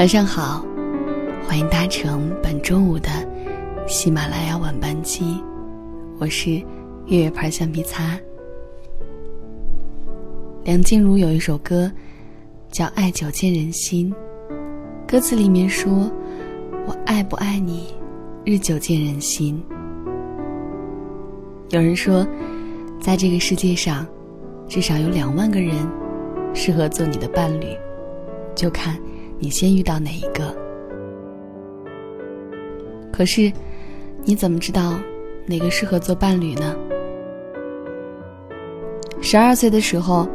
晚上好，欢迎搭乘本周五的喜马拉雅晚班机，我是月月牌橡皮擦。梁静茹有一首歌叫《爱久见人心》，歌词里面说：“我爱不爱你，日久见人心。”有人说，在这个世界上，至少有两万个人适合做你的伴侣，就看你先遇到哪一个。可是，你怎么知道哪个适合做伴侣呢？十二岁的时候。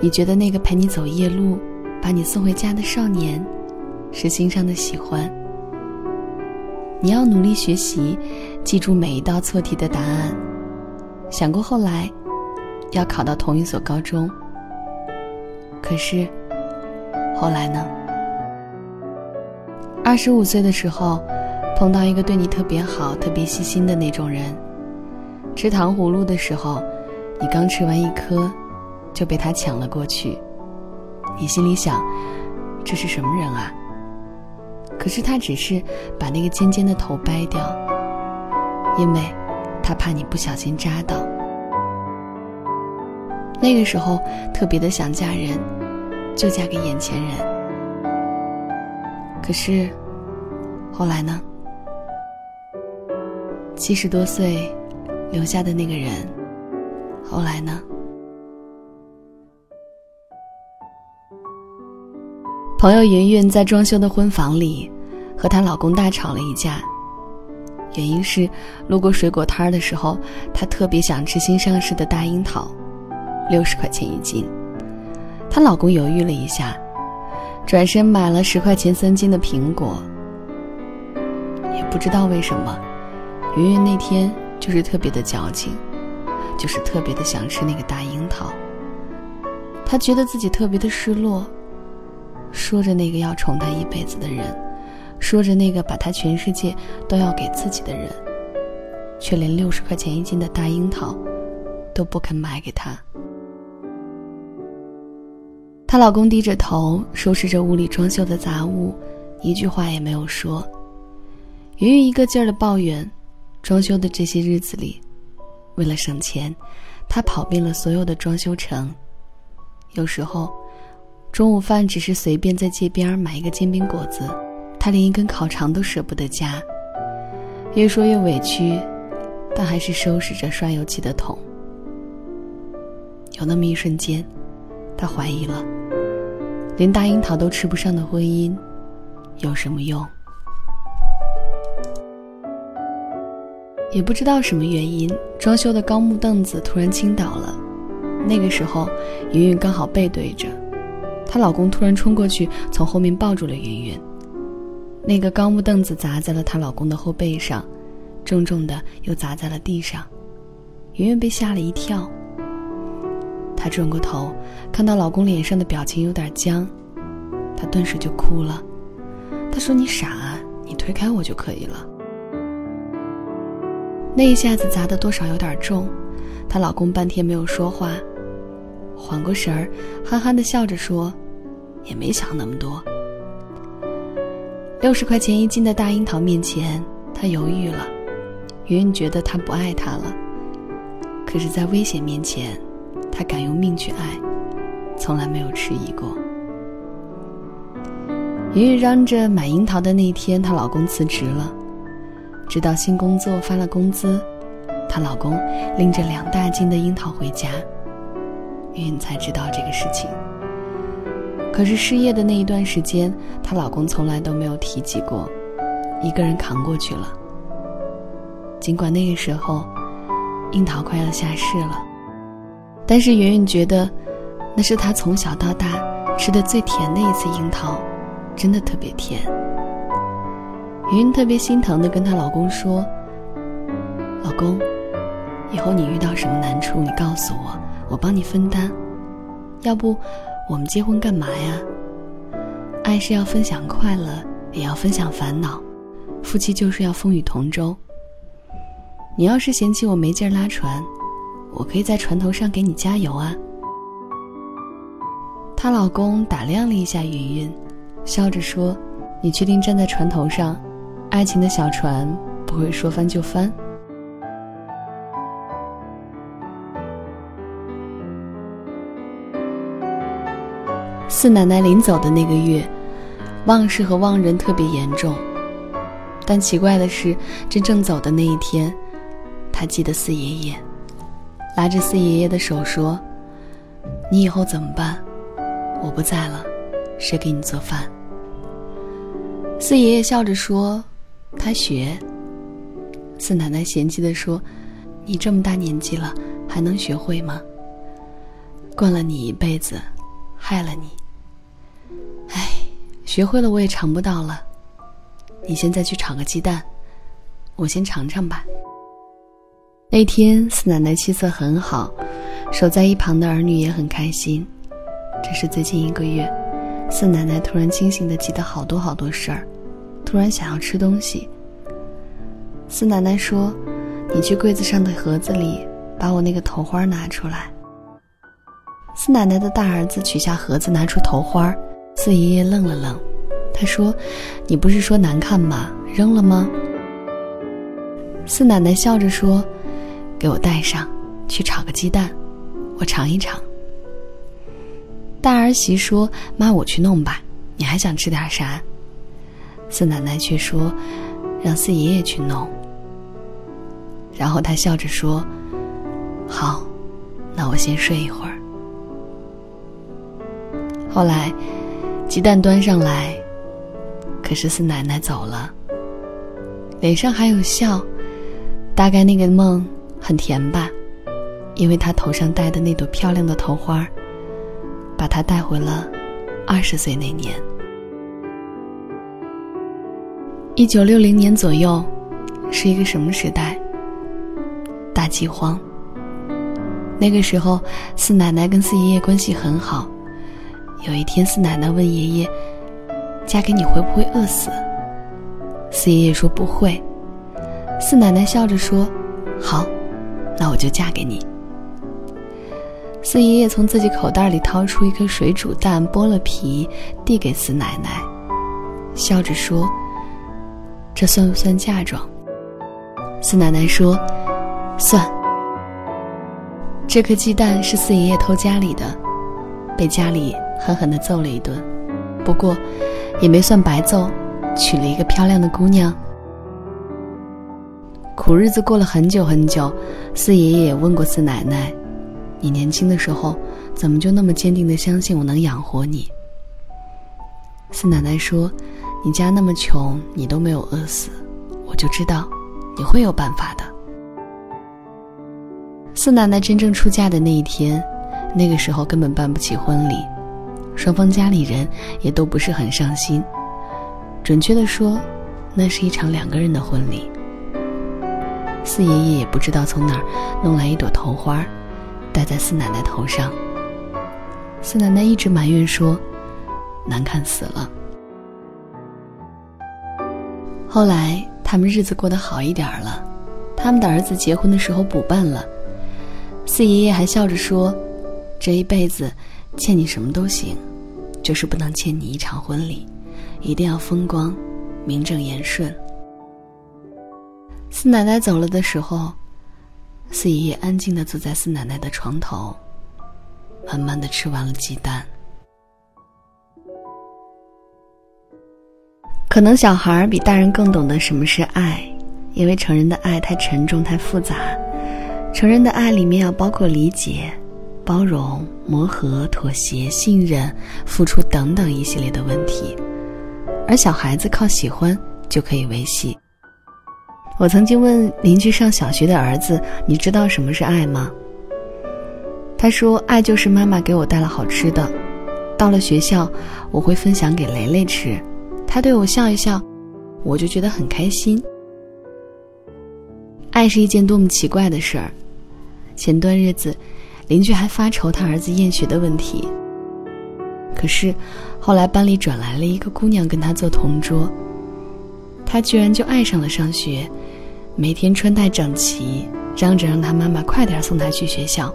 你觉得那个陪你走夜路、把你送回家的少年，是心上的喜欢？你要努力学习，记住每一道错题的答案。想过后来要考到同一所高中，可是后来呢？二十五岁的时候，碰到一个对你特别好、特别细心的那种人。吃糖葫芦的时候，你刚吃完一颗。就被他抢了过去，你心里想，这是什么人啊？可是他只是把那个尖尖的头掰掉，因为他怕你不小心扎到。那个时候特别的想嫁人，就嫁给眼前人。可是后来呢？七十多岁留下的那个人，后来呢？朋友云云在装修的婚房里，和她老公大吵了一架。原因是路过水果摊儿的时候，她特别想吃新上市的大樱桃，六十块钱一斤。她老公犹豫了一下，转身买了十块钱三斤的苹果。也不知道为什么，云云那天就是特别的矫情，就是特别的想吃那个大樱桃。她觉得自己特别的失落。说着那个要宠他一辈子的人，说着那个把他全世界都要给自己的人，却连六十块钱一斤的大樱桃都不肯买给他。她老公低着头收拾着屋里装修的杂物，一句话也没有说。云云一个劲儿的抱怨，装修的这些日子里，为了省钱，她跑遍了所有的装修城，有时候。中午饭只是随便在街边买一个煎饼果子，他连一根烤肠都舍不得夹。越说越委屈，但还是收拾着刷油漆的桶。有那么一瞬间，他怀疑了：连大樱桃都吃不上的婚姻，有什么用？也不知道什么原因，装修的高木凳子突然倾倒了。那个时候，云云刚好背对着。她老公突然冲过去，从后面抱住了云云。那个高木凳子砸在了她老公的后背上，重重的又砸在了地上。云云被吓了一跳。她转过头，看到老公脸上的表情有点僵，她顿时就哭了。她说：“你傻啊，你推开我就可以了。”那一下子砸的多少有点重，她老公半天没有说话。缓过神儿，憨憨的笑着说：“也没想那么多。”六十块钱一斤的大樱桃面前，他犹豫了。云云觉得他不爱她了，可是，在危险面前，他敢用命去爱，从来没有迟疑过。云云嚷着买樱桃的那一天，她老公辞职了，直到新工作发了工资，她老公拎着两大斤的樱桃回家。云云才知道这个事情。可是失业的那一段时间，她老公从来都没有提及过，一个人扛过去了。尽管那个时候，樱桃快要下市了，但是圆圆觉得，那是她从小到大吃的最甜的一次樱桃，真的特别甜。圆圆特别心疼的跟她老公说：“老公，以后你遇到什么难处，你告诉我。”我帮你分担，要不我们结婚干嘛呀？爱是要分享快乐，也要分享烦恼，夫妻就是要风雨同舟。你要是嫌弃我没劲儿拉船，我可以在船头上给你加油啊。她老公打量了一下云云，笑着说：“你确定站在船头上，爱情的小船不会说翻就翻？四奶奶临走的那个月，忘事和忘人特别严重。但奇怪的是，真正走的那一天，她记得四爷爷，拉着四爷爷的手说：“你以后怎么办？我不在了，谁给你做饭？”四爷爷笑着说：“他学。”四奶奶嫌弃的说：“你这么大年纪了，还能学会吗？惯了你一辈子，害了你。”哎学会了我也尝不到了，你现在去炒个鸡蛋，我先尝尝吧。那天四奶奶气色很好，守在一旁的儿女也很开心。只是最近一个月，四奶奶突然清醒的记得好多好多事儿，突然想要吃东西。四奶奶说：“你去柜子上的盒子里把我那个头花拿出来。”四奶奶的大儿子取下盒子，拿出头花。四爷爷愣了愣，他说：“你不是说难看吗？扔了吗？”四奶奶笑着说：“给我带上，去炒个鸡蛋，我尝一尝。”大儿媳说：“妈，我去弄吧，你还想吃点啥？”四奶奶却说：“让四爷爷去弄。”然后她笑着说：“好，那我先睡一会儿。”后来。鸡蛋端上来，可是四奶奶走了，脸上还有笑，大概那个梦很甜吧，因为她头上戴的那朵漂亮的头花，把她带回了二十岁那年。一九六零年左右，是一个什么时代？大饥荒。那个时候，四奶奶跟四爷爷关系很好。有一天，四奶奶问爷爷：“嫁给你会不会饿死？”四爷爷说：“不会。”四奶奶笑着说：“好，那我就嫁给你。”四爷爷从自己口袋里掏出一颗水煮蛋，剥了皮，递给四奶奶，笑着说：“这算不算嫁妆？”四奶奶说：“算。”这颗鸡蛋是四爷爷偷家里的，被家里。狠狠地揍了一顿，不过也没算白揍，娶了一个漂亮的姑娘。苦日子过了很久很久，四爷爷也问过四奶奶：“你年轻的时候怎么就那么坚定的相信我能养活你？”四奶奶说：“你家那么穷，你都没有饿死，我就知道你会有办法的。”四奶奶真正出嫁的那一天，那个时候根本办不起婚礼。双方家里人也都不是很上心，准确的说，那是一场两个人的婚礼。四爷爷也不知道从哪儿弄来一朵头花，戴在四奶奶头上。四奶奶一直埋怨说，难看死了。后来他们日子过得好一点了，他们的儿子结婚的时候补办了，四爷爷还笑着说，这一辈子欠你什么都行。就是不能欠你一场婚礼，一定要风光、名正言顺。四奶奶走了的时候，四爷爷安静的坐在四奶奶的床头，慢慢的吃完了鸡蛋。可能小孩比大人更懂得什么是爱，因为成人的爱太沉重、太复杂，成人的爱里面要包括理解。包容、磨合、妥协、信任、付出等等一系列的问题，而小孩子靠喜欢就可以维系。我曾经问邻居上小学的儿子：“你知道什么是爱吗？”他说：“爱就是妈妈给我带了好吃的，到了学校我会分享给雷雷吃，他对我笑一笑，我就觉得很开心。”爱是一件多么奇怪的事儿。前段日子。邻居还发愁他儿子厌学的问题。可是，后来班里转来了一个姑娘跟他做同桌，他居然就爱上了上学，每天穿戴整齐，嚷着让他妈妈快点送他去学校。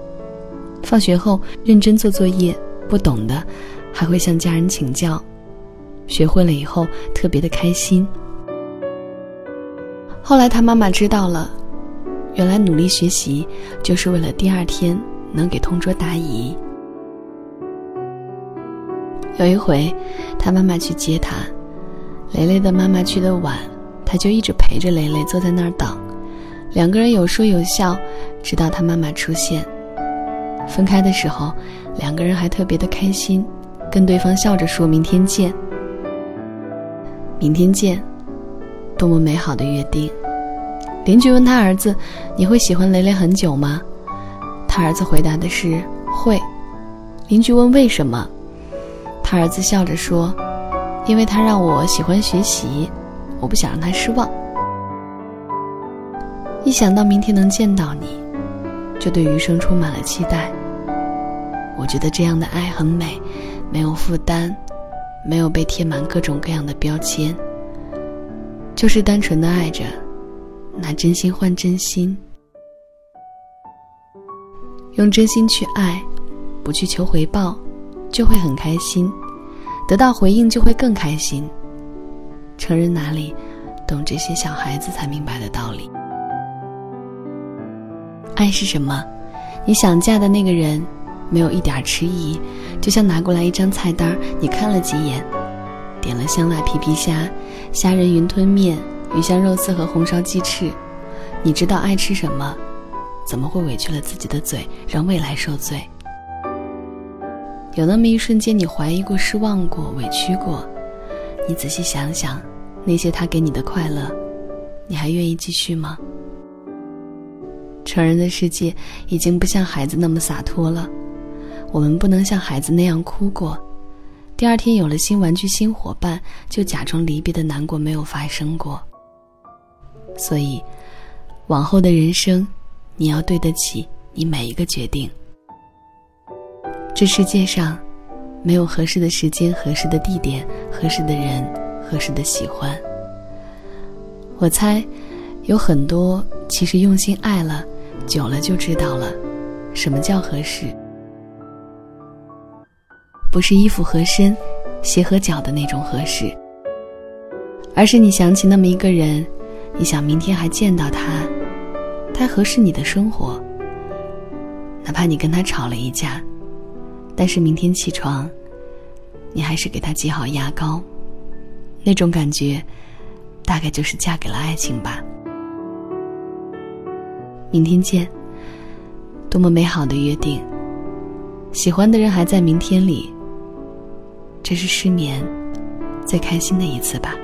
放学后认真做作业，不懂的还会向家人请教。学会了以后特别的开心。后来他妈妈知道了，原来努力学习就是为了第二天能给同桌答疑。有一回，他妈妈去接他，雷雷的妈妈去的晚，他就一直陪着蕾蕾坐在那儿等，两个人有说有笑，直到他妈妈出现。分开的时候，两个人还特别的开心，跟对方笑着说明天见。明天见，多么美好的约定！邻居问他儿子：“你会喜欢蕾蕾很久吗？”他儿子回答的是：“会。”邻居问：“为什么？”他儿子笑着说：“因为他让我喜欢学习，我不想让他失望。一想到明天能见到你，就对余生充满了期待。我觉得这样的爱很美，没有负担。”没有被贴满各种各样的标签，就是单纯的爱着，拿真心换真心，用真心去爱，不去求回报，就会很开心；得到回应就会更开心。成人哪里懂这些小孩子才明白的道理？爱是什么？你想嫁的那个人。没有一点迟疑，就像拿过来一张菜单，你看了几眼，点了香辣皮皮虾、虾仁云吞面、鱼香肉丝和红烧鸡翅。你知道爱吃什么，怎么会委屈了自己的嘴，让未来受罪？有那么一瞬间，你怀疑过、失望过、委屈过，你仔细想想，那些他给你的快乐，你还愿意继续吗？成人的世界已经不像孩子那么洒脱了。我们不能像孩子那样哭过，第二天有了新玩具、新伙伴，就假装离别的难过没有发生过。所以，往后的人生，你要对得起你每一个决定。这世界上，没有合适的时间、合适的地点、合适的人、合适的喜欢。我猜，有很多其实用心爱了，久了就知道了，什么叫合适。不是衣服合身、鞋合脚的那种合适，而是你想起那么一个人，你想明天还见到他，他合适你的生活。哪怕你跟他吵了一架，但是明天起床，你还是给他挤好牙膏，那种感觉，大概就是嫁给了爱情吧。明天见，多么美好的约定！喜欢的人还在明天里。这是失眠最开心的一次吧。